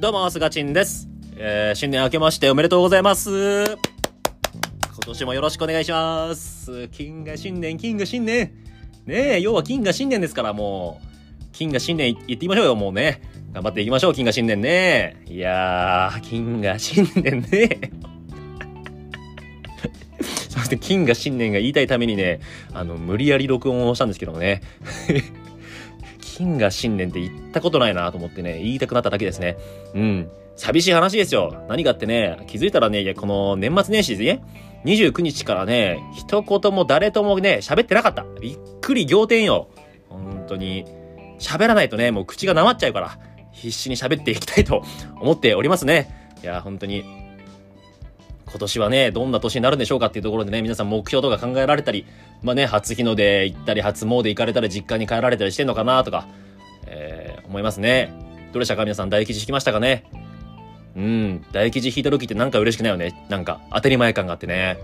どうも、すがちんです。えー、新年明けましておめでとうございます。今年もよろしくお願いします。金が新年、金が新年。ねえ、要は金が新年ですから、もう、金が新年言ってみましょうよ、もうね。頑張っていきましょう、金が新年ね。いやー、金が新年ね。そして、金が新年が言いたいためにね、あの、無理やり録音をしたんですけどもね。金が新年って言ったことないなと思ってね、言いたくなっただけですね。うん。寂しい話ですよ。何がってね、気づいたらね、いや、この年末年始でね、29日からね、一言も誰ともね、喋ってなかった。びっくり仰天よ。本当に。喋らないとね、もう口がなまっちゃうから、必死に喋っていきたいと思っておりますね。いや、本当に。今年はね、どんな年になるんでしょうかっていうところでね、皆さん目標とか考えられたり、まあね、初日の出行ったり、初詣行かれたり、実家に帰られたりしてんのかなとか、えー、思いますね。どれでしたか？皆さん大吉引きましたかね？うん、大吉引いた時ってなんか嬉しくないよね？なんか当たり前感があってね。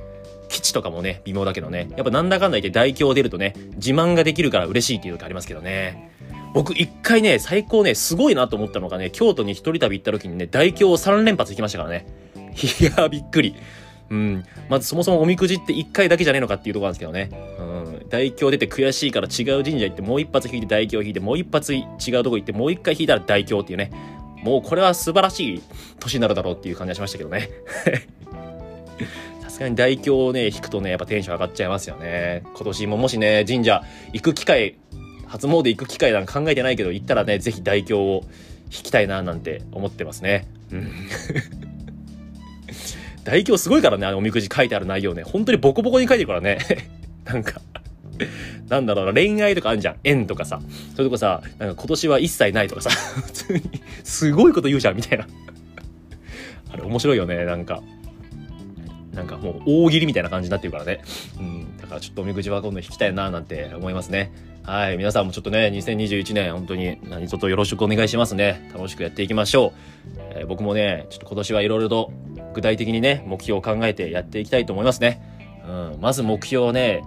基地とかもね、微妙だけどね。やっぱなんだかんだ言って大凶出るとね、自慢ができるから嬉しいっていう時ありますけどね。僕一回ね、最高ね、すごいなと思ったのがね、京都に一人旅行った時にね、大凶を3連発行きましたからね。いや、びっくり。うん。まずそもそもおみくじって1回だけじゃねえのかっていうとこなんですけどね。うん。大凶出て悔しいから違う神社行ってもう一発引いて大凶引いてもう一発違うとこ行ってもう一回引いたら大凶っていうね。もうこれは素晴らしい年になるだろうっていう感じがしましたけどね。さすがに大凶をね、引くとね、やっぱテンション上がっちゃいますよね。今年ももしね、神社行く機会、初詣行く機会なんか考えてないけど、行ったらね、ぜひ大凶を引きたいななんて思ってますね。うん。大凶すごいからね、あのおみくじ書いてある内容ね。本当にボコボコに書いてるからね。なんか、なんだろうな、恋愛とかあんじゃん。縁とかさ。それとかさ、なんか今年は一切ないとかさ、普通に、すごいこと言うじゃん、みたいな。あれ面白いよね、なんか。なんかもう大喜利みたいな感じになってるからね。うん。だからちょっとおみくじは今度引きたいな、なんて思いますね。はい。皆さんもちょっとね、2021年、本当に何卒よろしくお願いしますね。楽しくやっていきましょう。えー僕もね、ちょっと今年はいろいろと具体的にね、目標を考えてやっていきたいと思いますね。うん。まず目標をね、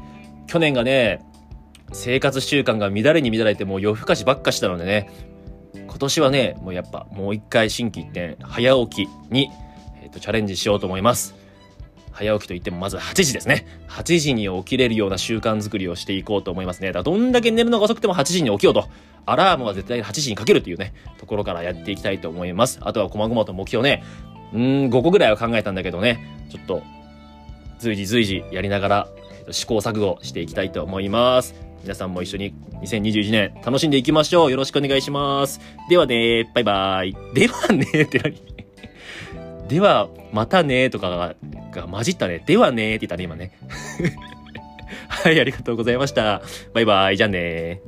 去年がね、生活習慣が乱れに乱れてもう夜更かしばっかしたのでね、今年はね、もうやっぱもう一回心機一転、早起きに、えーとチャレンジしようと思います。早起きといってもまず8時ですね。8時に起きれるような習慣づくりをしていこうと思いますね。だからどんだけ寝るのが遅くても8時に起きようと。アラームは絶対8時にかけるというね、ところからやっていきたいと思います。あとは細々と目標ね、うん、5個ぐらいは考えたんだけどね、ちょっと、随時随時やりながら、試行錯誤していきたいと思います。皆さんも一緒に2021年楽しんでいきましょう。よろしくお願いします。ではね、バイバーイ。ではね って何？では、またねとかが、が混じったね。ではねって言ったね、今ね。はい、ありがとうございました。バイバイ。じゃあね